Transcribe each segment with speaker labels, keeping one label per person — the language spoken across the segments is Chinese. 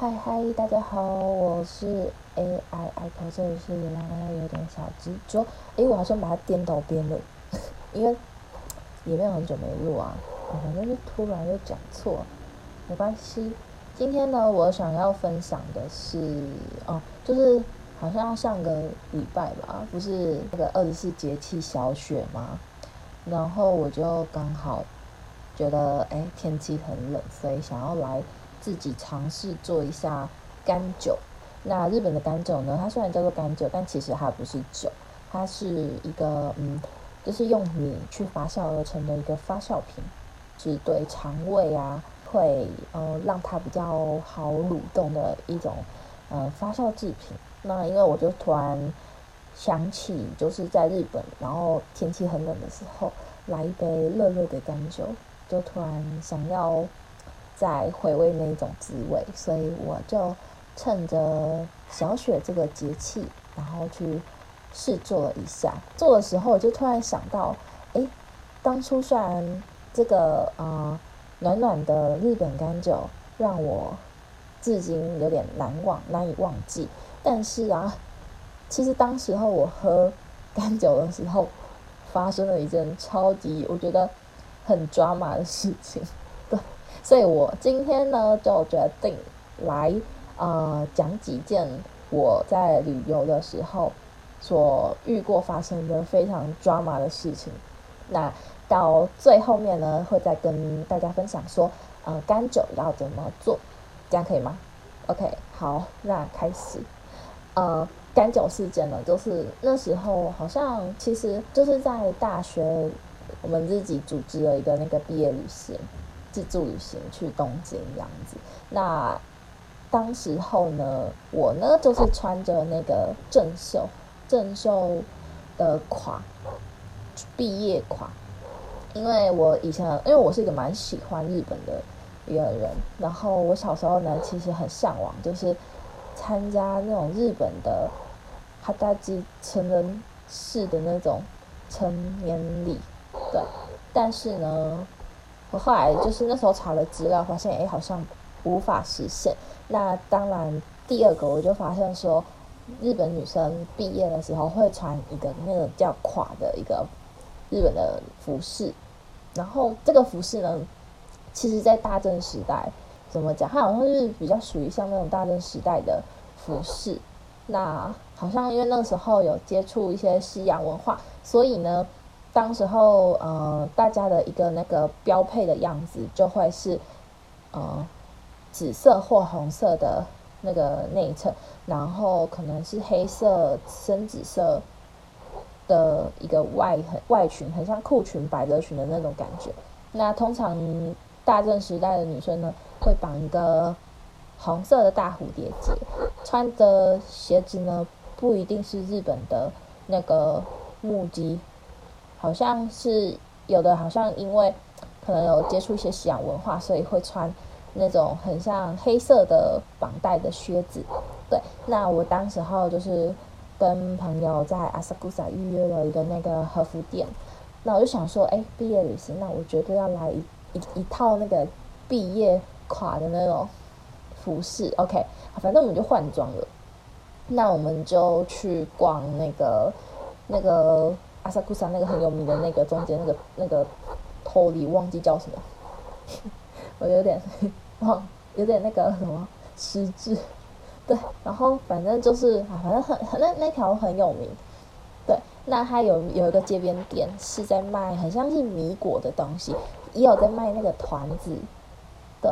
Speaker 1: 嗨嗨，大家好，我是 AI 艾可，这里是原来有点小执着。哎，我好像把它颠倒边了，因为也没有很久没录啊，反正就突然又讲错，没关系。今天呢，我想要分享的是，哦，就是好像上个礼拜吧，不是那个二十四节气小雪吗？然后我就刚好觉得，哎，天气很冷，所以想要来。自己尝试做一下甘酒。那日本的甘酒呢？它虽然叫做甘酒，但其实它不是酒，它是一个嗯，就是用米去发酵而成的一个发酵品，是对肠胃啊会呃让它比较好蠕动的一种呃发酵制品。那因为我就突然想起，就是在日本，然后天气很冷的时候，来一杯热热的甘酒，就突然想要。在回味那种滋味，所以我就趁着小雪这个节气，然后去试做了一下。做的时候，我就突然想到，哎，当初虽然这个啊、暖暖的日本甘酒让我至今有点难忘、难以忘记，但是啊，其实当时候我喝甘酒的时候，发生了一件超级我觉得很抓马的事情。所以我今天呢，就决定来呃讲几件我在旅游的时候所遇过发生的非常 drama 的事情。那到最后面呢，会再跟大家分享说，呃，甘酒要怎么做，这样可以吗？OK，好，那开始。呃，甘酒事件呢，就是那时候好像其实就是在大学，我们自己组织了一个那个毕业旅行。自助旅行去东京这样子，那当时候呢，我呢就是穿着那个正秀正秀的垮毕业垮，因为我以前因为我是一个蛮喜欢日本的一个人，然后我小时候呢其实很向往，就是参加那种日本的哈达基成人式的那种成年礼，对，但是呢。我后来就是那时候查了资料，发现哎，好像无法实现。那当然，第二个我就发现说，日本女生毕业的时候会穿一个那个叫垮的一个日本的服饰。然后这个服饰呢，其实在大正时代怎么讲，它好像是比较属于像那种大正时代的服饰。那好像因为那个时候有接触一些西洋文化，所以呢。当时候，呃，大家的一个那个标配的样子就会是，呃，紫色或红色的那个内衬，然后可能是黑色、深紫色的一个外外裙，很像裤裙、百褶裙的那种感觉。那通常大正时代的女生呢，会绑一个红色的大蝴蝶结，穿的鞋子呢，不一定是日本的那个木屐。好像是有的，好像因为可能有接触一些西洋文化，所以会穿那种很像黑色的绑带的靴子。对，那我当时候就是跟朋友在阿萨古萨预约了一个那个和服店，那我就想说，哎，毕业旅行，那我绝对要来一一一套那个毕业垮的那种服饰。OK，反正我们就换装了，那我们就去逛那个那个。阿萨库萨那个很有名的那个中间那个那个通り忘记叫什么，我有点忘，有点那个什么失智，对，然后反正就是啊，反正很那那条很有名，对，那它有有一个街边店是在卖很像是米果的东西，也有在卖那个团子，对，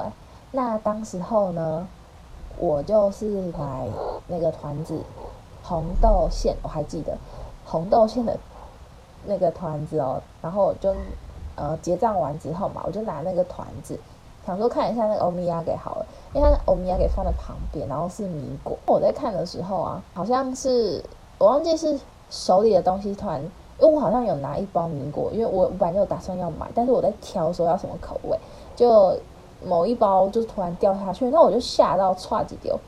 Speaker 1: 那当时候呢，我就是买那个团子红豆馅，我还记得红豆馅的。那个团子哦，然后我就呃结账完之后嘛，我就拿那个团子，想说看一下那个欧米亚给好了，因为欧米亚给放在旁边，然后是米果。我在看的时候啊，好像是我忘记是手里的东西团，因为我好像有拿一包米果，因为我本来就有打算要买，但是我在挑说要什么口味，就某一包就突然掉下去，那我就吓到唰几丢，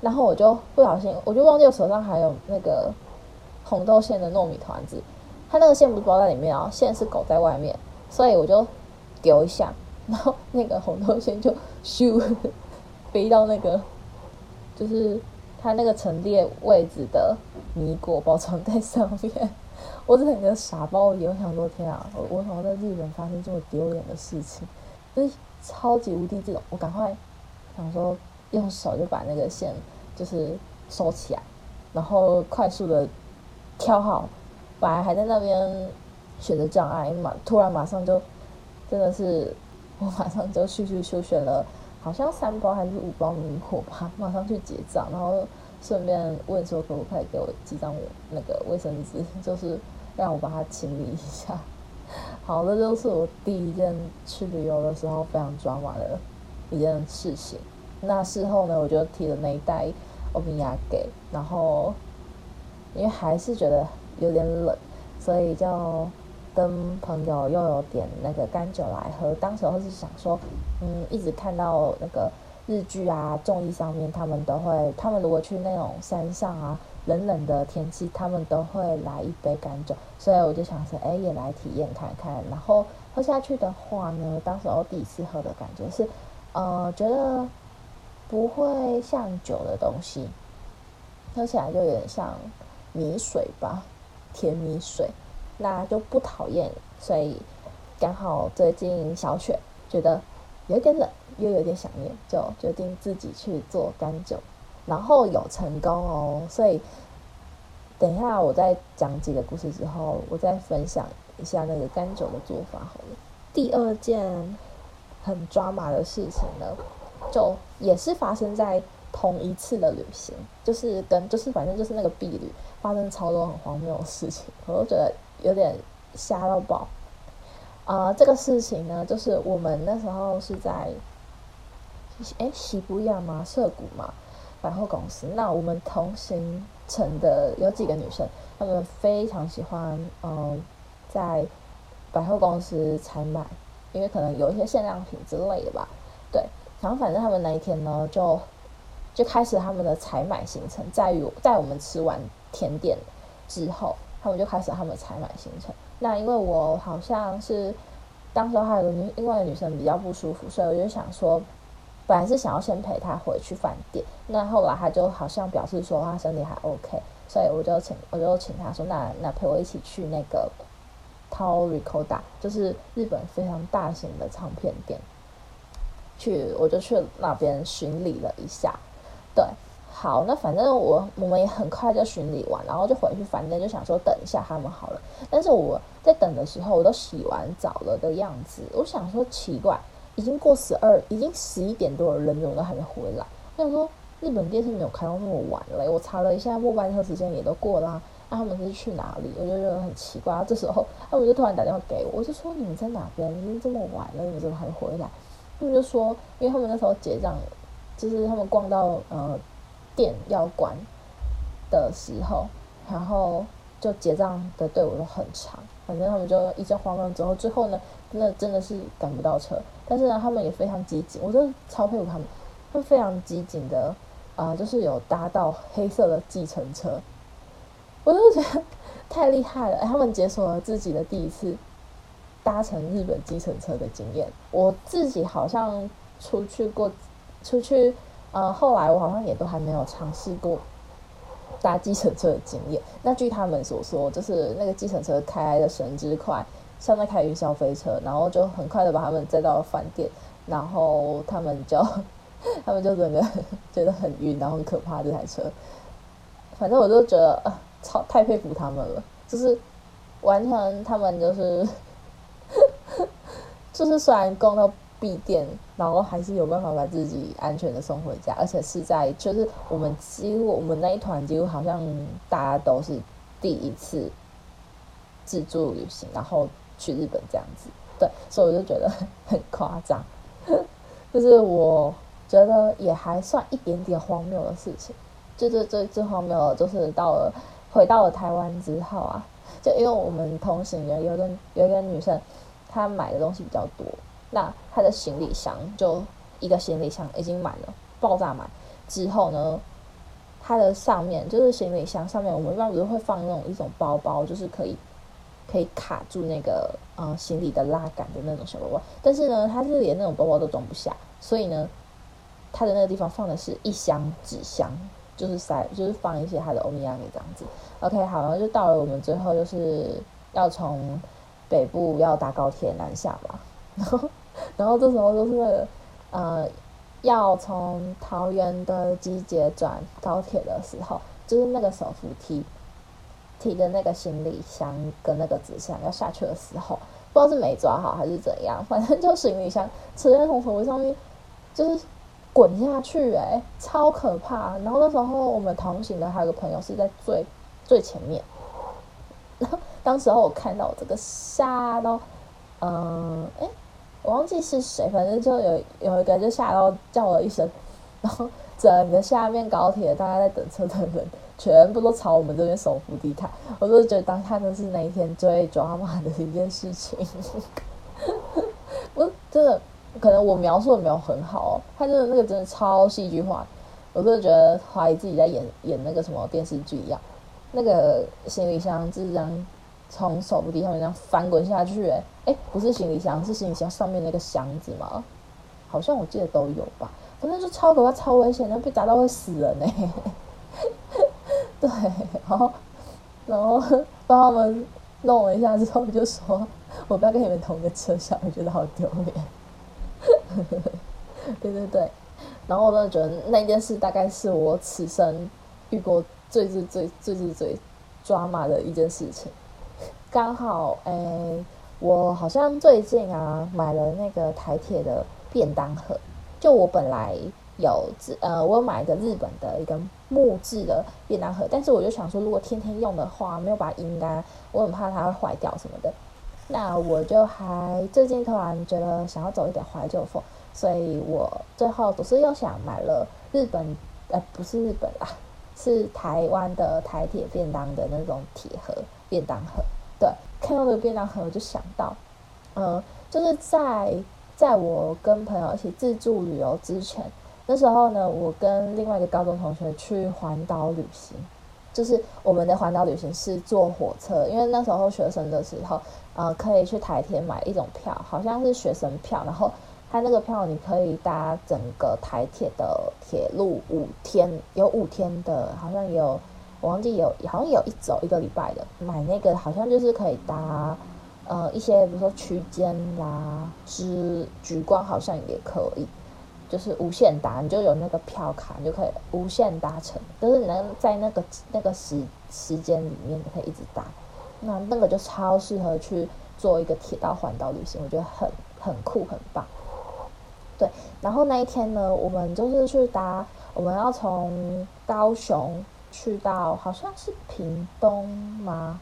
Speaker 1: 然后我就不小心，我就忘记我手上还有那个红豆馅的糯米团子。它那个线不是包在里面啊，线是勾在外面，所以我就丢一下，然后那个红豆线就咻飞到那个，就是他那个陈列位置的米果包装袋上面。我整个傻包有想说天啊，我我怎么在日本发生这么丢脸的事情？就是超级无敌这种，我赶快想说用手就把那个线就是收起来，然后快速的挑好，本来还在那边选择障碍，马突然马上就真的是 我马上就去去去选了，好像三包还是五包米果吧，马上去结账，然后顺便问说可不可以给我几张我那个卫生纸，就是让我把它清理一下。好，这就是我第一件去旅游的时候非常抓马的一件事情。那事后呢，我就提了那一袋欧米亚给，然后因为还是觉得有点冷，所以就跟朋友又有点那个干酒来喝。当时候是想说，嗯，一直看到那个日剧啊、综艺上面，他们都会，他们如果去那种山上啊。冷冷的天气，他们都会来一杯干酒，所以我就想说，哎，也来体验看看。然后喝下去的话呢，当时我第一次喝的感觉是，呃，觉得不会像酒的东西，喝起来就有点像米水吧，甜米水，那就不讨厌。所以刚好最近小雪觉得有点冷，又有点想念，就决定自己去做干酒。然后有成功哦，所以等一下我再讲几个故事之后，我再分享一下那个干酒的做法好了。第二件很抓马的事情呢，就也是发生在同一次的旅行，就是跟就是反正就是那个毕旅发生超多很荒谬的事情，我都觉得有点吓到爆。啊、呃，这个事情呢，就是我们那时候是在哎西伯利亚吗？涩谷嘛。百货公司，那我们同行程的有几个女生，她们非常喜欢，嗯，在百货公司采买，因为可能有一些限量品之类的吧。对，然后反正他们那一天呢，就就开始他们的采买行程，在于在我们吃完甜点之后，他们就开始他们的采买行程。那因为我好像是当时还有个女，另外一个女生比较不舒服，所以我就想说。本来是想要先陪她回去饭店，那后来她就好像表示说她身体还 OK，所以我就请我就请她说，那那陪我一起去那个 Tower Recoda，就是日本非常大型的唱片店，去我就去那边巡礼了一下。对，好，那反正我我们也很快就巡礼完，然后就回去反正，就想说等一下他们好了。但是我在等的时候，我都洗完澡了的样子，我想说奇怪。已经过十二，已经十一点多了，人怎么都还没回来？我想说，日本电视没有开到那么晚嘞。我查了一下，末班车时间也都过啦。那他们是去哪里？我就觉得很奇怪。这时候，他们就突然打电话给我，我就说：“你们在哪边？已经这么晚了，你们怎么还回来？”他们就说：“因为他们那时候结账，就是他们逛到呃店要关的时候，然后就结账的队伍都很长。反正他们就一阵慌乱之后，最后呢，真的真的是赶不到车。”但是呢，他们也非常机警，我真的超佩服他们，他们非常机警的啊、就是有搭到黑色的计程车，我就觉得太厉害了。他们解锁了自己的第一次搭乘日本计程车的经验。我自己好像出去过，出去，呃，后来我好像也都还没有尝试过搭计程车的经验。那据他们所说，就是那个计程车开的神之快。像在开云霄飞车，然后就很快的把他们载到了饭店，然后他们就 他们就整个觉得很晕，然后很可怕这台车。反正我就觉得啊，超太佩服他们了，就是完全他们就是 就是虽然逛到闭店，然后还是有办法把自己安全的送回家，而且是在就是我们几乎我们那一团几乎好像大家都是第一次自助旅行，然后。去日本这样子，对，所以我就觉得很夸张，就是我觉得也还算一点点荒谬的事情。就最最最荒谬的，就是到了回到了台湾之后啊，就因为我们同行的有个有一个女生，她买的东西比较多，那他的行李箱就一个行李箱已经满了，爆炸满之后呢，他的上面就是行李箱上面，我们一般不是会放那种一种包包，就是可以。可以卡住那个呃行李的拉杆的那种小包包，但是呢，他是连那种包包都装不下，所以呢，他的那个地方放的是一箱纸箱，就是塞，就是放一些他的欧米亚给这样子。OK，好，然后就到了我们最后就是要从北部要搭高铁南下嘛，然 后然后这时候就是那个呃要从桃园的机捷转高铁的时候，就是那个手扶梯提的那个行李箱跟那个纸箱要下去的时候，不知道是没抓好还是怎样，反正就行李箱直接从手扶上面就是。滚下去哎、超可怕！然后那时候我们同行的还有个朋友是在最最前面，然后当时候我看到这个吓到，嗯，哎、我忘记是谁，反正就有有一个就吓到叫了一声，然后整个下面高铁大家在等车的人全部都朝我们这边手扶地毯，我就觉得当看的是那一天最抓马的一件事情，我真的。可能我描述的没有很好哦，他真的那个真的超戏剧化，我真的觉得怀疑自己在演演那个什么电视剧一样。那个行李箱就是这样从手扶梯上面这样翻滚下去，哎哎，不是行李箱，是行李箱上面那个箱子吗？好像我记得都有吧，反正就超可怕、超危险，那被砸到会死人呢。对，然后然后帮他们弄了一下之后，就说我不要跟你们同一个车厢，我觉得好丢脸。对对对，然后我真的觉得那件事大概是我此生遇过最最最最最最抓马的一件事情。刚好哎，我好像最近啊买了那个台铁的便当盒，就我本来有呃，我有买一个日本的一个木质的便当盒，但是我就想说，如果天天用的话，没有把它阴干，我很怕它会坏掉什么的。那我就还最近突然觉得想要走一点怀旧风，所以我最后总是又想买了日本，呃，不是日本啦，是台湾的台铁便当的那种铁盒便当盒。对，看到这个便当盒，我就想到，嗯，就是在在我跟朋友一起自助旅游之前，那时候呢，我跟另外一个高中同学去环岛旅行。就是我们的环岛旅行是坐火车，因为那时候学生的时候，呃，可以去台铁买一种票，好像是学生票，然后他那个票你可以搭整个台铁的铁路五天，有五天的，好像有我忘记有，好像有一走一个礼拜的，买那个好像就是可以搭呃一些，比如说区间啦，之橘光好像也可以。就是无限搭，你就有那个票卡，你就可以无限搭乘。就是能在那个那个时时间里面，可以一直搭。那那个就超适合去做一个铁道环岛旅行，我觉得很很酷很棒。对，然后那一天呢，我们就是去搭，我们要从高雄去到好像是屏东吗？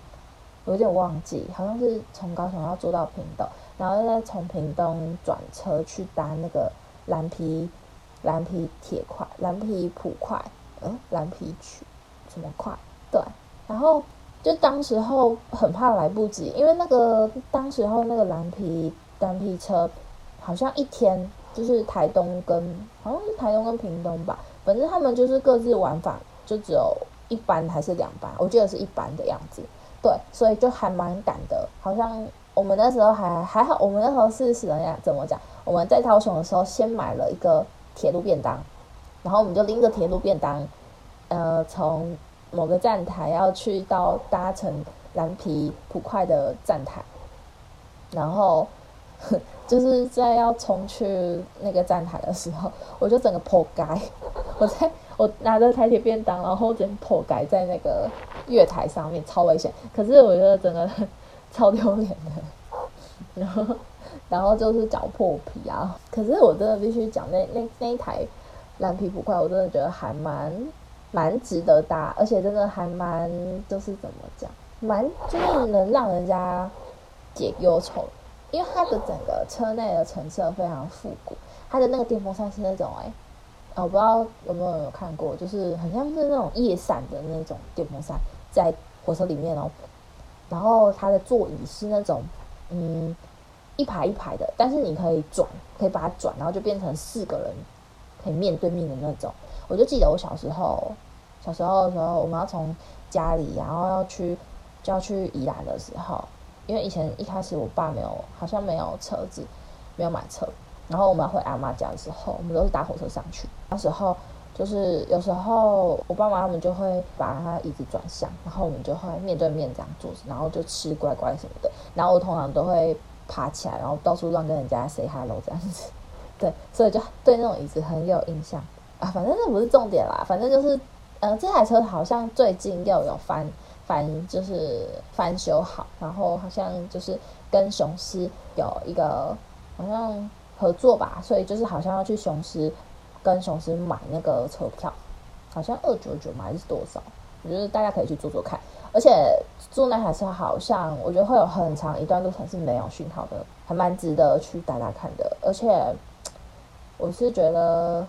Speaker 1: 有点忘记，好像是从高雄要坐到屏东，然后再从屏东转车去搭那个。蓝皮，蓝皮铁块，蓝皮普块，嗯，蓝皮区什么块？对，然后就当时候很怕来不及，因为那个当时候那个蓝皮蓝皮车好像一天就是台东跟好像是台东跟屏东吧，反正他们就是各自往返，就只有一班还是两班，我记得是一班的样子。对，所以就还蛮赶的，好像我们那时候还还好，我们那时候是是人家怎么讲？我们在高雄的时候，先买了一个铁路便当，然后我们就拎着铁路便当，呃，从某个站台要去到搭乘蓝皮普快的站台，然后 就是在要冲去那个站台的时候，我就整个破街，我在我拿着台铁便当，然后整个破街在那个月台上面，超危险。可是我觉得整个超丢脸的，然后。然后就是脚破皮啊！可是我真的必须讲，那那那一台蓝皮普快，我真的觉得还蛮蛮值得搭，而且真的还蛮就是怎么讲，蛮就是能让人家解忧愁，因为它的整个车内的陈设非常复古，它的那个电风扇是那种哎、我不知道有没有有看过，就是很像是那种叶伞的那种电风扇在火车里面哦，然后它的座椅是那种嗯。一排一排的，但是你可以转，可以把它转，然后就变成四个人可以面对面的那种。我就记得我小时候，小时候的时候，我们要从家里，然后要去就要去宜兰的时候，因为以前一开始我爸没有，好像没有车子，没有买车，然后我们回阿妈家的时候，我们都是搭火车上去。那时候就是有时候我爸妈他们就会把他椅子转向，然后我们就会面对面这样坐着，然后就吃乖乖什么的。然后我通常都会爬起来，然后到处乱跟人家 say hello 这样子。对，所以就对那种椅子很有印象啊。反正那不是重点啦，反正就是，呃，这台车好像最近又有翻翻，就是翻修好，然后好像就是跟雄狮有一个好像合作吧，所以就是好像要去雄狮跟雄狮买那个车票，好像二九九嘛还是多少？我觉得大家可以去坐坐看，而且坐那台车好像我觉得会有很长一段路程是没有讯号的，还蛮值得去打打看的，而且。我是觉得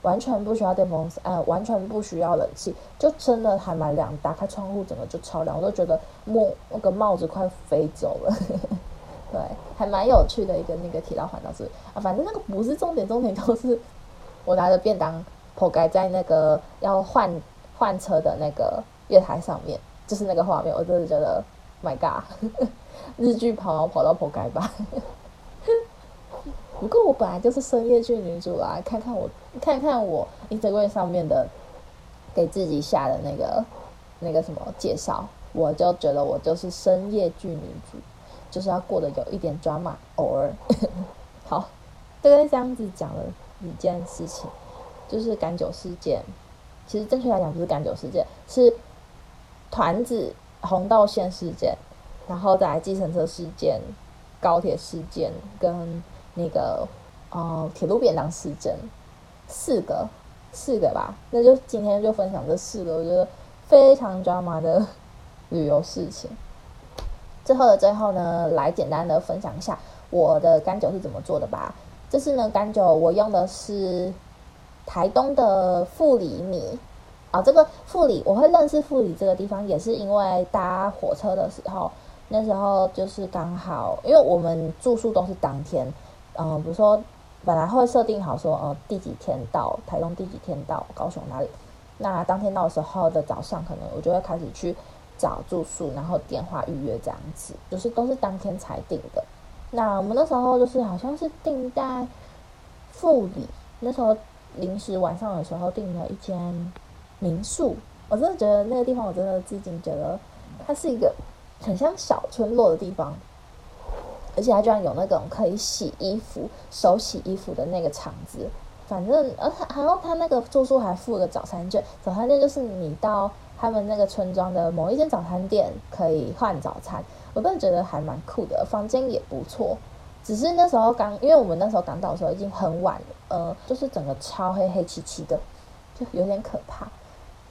Speaker 1: 完全不需要电风扇，完全不需要冷气，就真的还蛮凉。打开窗户，整个就超凉，我都觉得帽那个帽子快飞走了。对，还蛮有趣的一个那个铁道环岛是啊，反正那个不是重点，重点都是我拿着便当铺盖在那个要换换车的那个月台上面，就是那个画面，我真的觉得，My God，日剧跑跑到铺盖吧。不过我本来就是深夜剧女主啦，看看我，看看我 Instagram 上面的给自己下的那个那个什么介绍，我就觉得我就是深夜剧女主，就是要过得有一点 drama，偶尔。好，大概这样子讲了一件事情，就是赶酒事件。其实正确来讲不是赶酒事件，是团子红道线事件，然后再来计程车事件、高铁事件跟。那个，呃，铁路便当事件，四个，四个吧。那就今天就分享这四个，我觉得非常 drama 的 旅游事情。最后的最后呢，来简单的分享一下我的干酒是怎么做的吧。这次呢，干酒我用的是台东的富里米。啊，这个富里，我会认识富里这个地方，也是因为搭火车的时候，那时候就是刚好，因为我们住宿都是当天。嗯，比如说，本来会设定好说，呃，第几天到台东，第几天到高雄哪里？那当天到时候的早上，可能我就会开始去找住宿，然后电话预约这样子，就是都是当天才订的。那我们那时候就是好像是订在富里，那时候临时晚上的时候订了一间民宿，我真的觉得那个地方，我真的至今觉得它是一个很像小村落的地方。而且它居然有那种可以洗衣服、手洗衣服的那个场子，反正，而且然后他那个住宿还附了个早餐券，早餐券就是你到他们那个村庄的某一间早餐店可以换早餐，我个人觉得还蛮酷的，房间也不错。只是那时候刚，因为我们那时候刚到的时候已经很晚了，呃，就是整个超黑黑漆漆的，就有点可怕。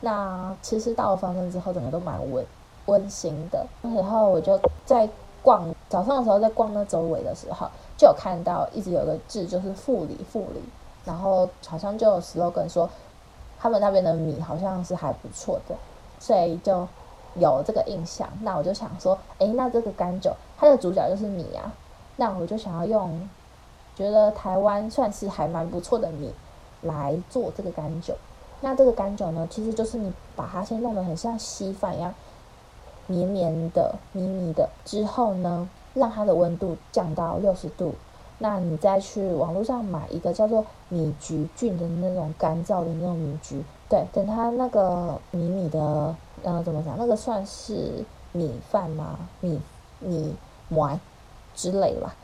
Speaker 1: 那其实到了房间之后，整个都蛮温温馨的，然后我就在。逛早上的时候，在逛那周围的时候，就有看到一直有个字，就是富里富里，然后好像就有 slogan 说他们那边的米好像是还不错的，所以就有这个印象。那我就想说，哎，那这个干酒它的主角就是米啊，那我就想要用觉得台湾算是还蛮不错的米来做这个干酒。那这个干酒呢，其实就是你把它先弄得很像稀饭一样。绵绵的、密密的，之后呢，让它的温度降到六十度，那你再去网络上买一个叫做米橘菌的那种干燥的那种米橘，对，等它那个米米的，呃，怎么讲？那个算是米饭吗？米米糜之类吧，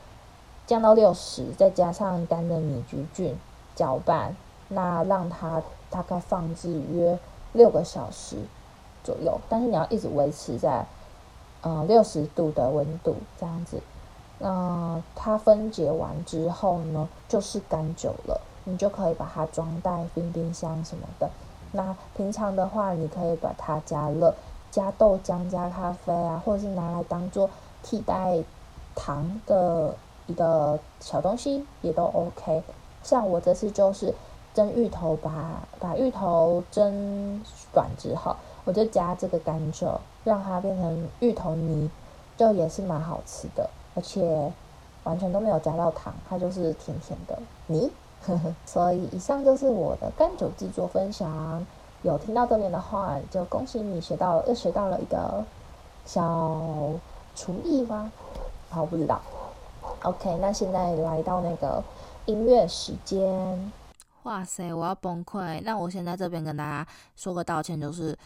Speaker 1: 降到六十，再加上干的米橘菌搅拌，那让它大概放置约六个小时。左右，但是你要一直维持在，呃，六十度的温度这样子。那它分解完之后呢，就是干酒了，你就可以把它装袋冰冰箱什么的。那平常的话，你可以把它加热，加豆浆、加咖啡啊，或者是拿来当做替代糖的一个小东西，也都 OK。像我这次就是蒸芋头把，把芋头蒸软之后。我就加这个甘蔗，让它变成芋头泥，就也是蛮好吃的，而且完全都没有加到糖，它就是甜甜的泥。所以以上就是我的干酒制作分享。有听到这边的话，就恭喜你学到又学到了一个小厨艺吗？好，不知道。OK，那现在来到那个音乐时间。
Speaker 2: 哇塞，我要崩溃！那我先在这边跟大家说个道歉，就是，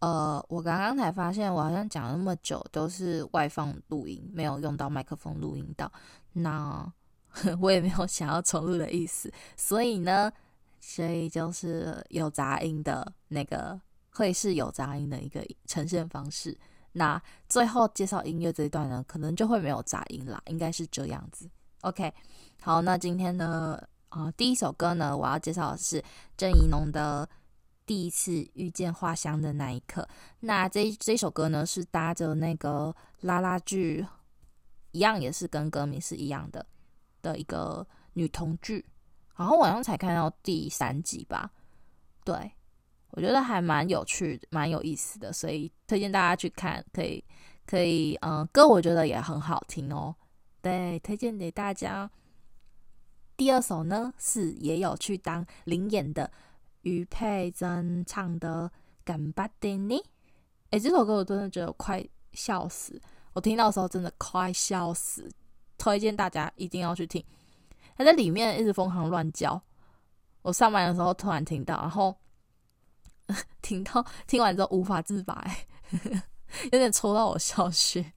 Speaker 2: 呃，我刚刚才发现，我好像讲了那么久都是外放录音，没有用到麦克风录音到，那我也没有想要重录的意思，所以呢，所以就是有杂音的那个，会是有杂音的一个呈现方式。那最后介绍音乐这一段呢，可能就会没有杂音啦，应该是这样子。OK，好，那今天呢？啊、第一首歌呢，我要介绍的是郑宜农的《第一次遇见花香的那一刻》。那这这首歌呢，是搭着那个啦啦剧，一样也是跟歌名是一样的的一个女同剧。然后晚上才看到第三集吧，对，我觉得还蛮有趣，蛮有意思的，所以推荐大家去看。可以，可以，嗯、歌我觉得也很好听哦，对，推荐给大家。第二首呢，是也有去当临演的于佩珍唱的《敢巴丁尼》。哎，这首歌我真的觉得快笑死！我听到的时候真的快笑死，推荐大家一定要去听。他在里面一直疯狂乱叫，我上班的时候突然听到，然后 听到听完之后无法自拔，有点戳到我笑穴。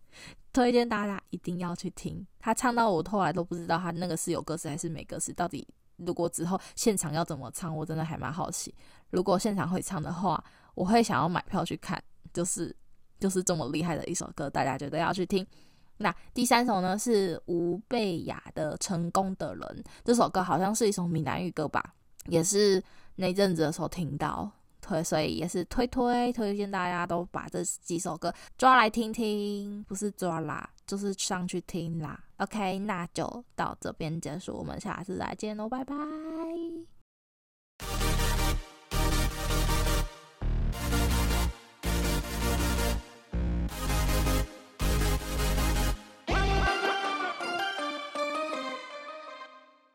Speaker 2: 推荐大家一定要去听，他唱到我后来都不知道他那个是有歌词还是没歌词。到底如果之后现场要怎么唱，我真的还蛮好奇。如果现场会唱的话，我会想要买票去看。就是就是这么厉害的一首歌，大家绝对要去听。那第三首呢是吴蓓雅的《成功的人》，这首歌好像是一首闽南语歌吧，也是那阵子的时候听到。推，所以也是推推推荐大家都把这几首歌抓来听听，不是抓啦，就是上去听啦。OK，那就到这边结束，我们下次再见喽，拜拜。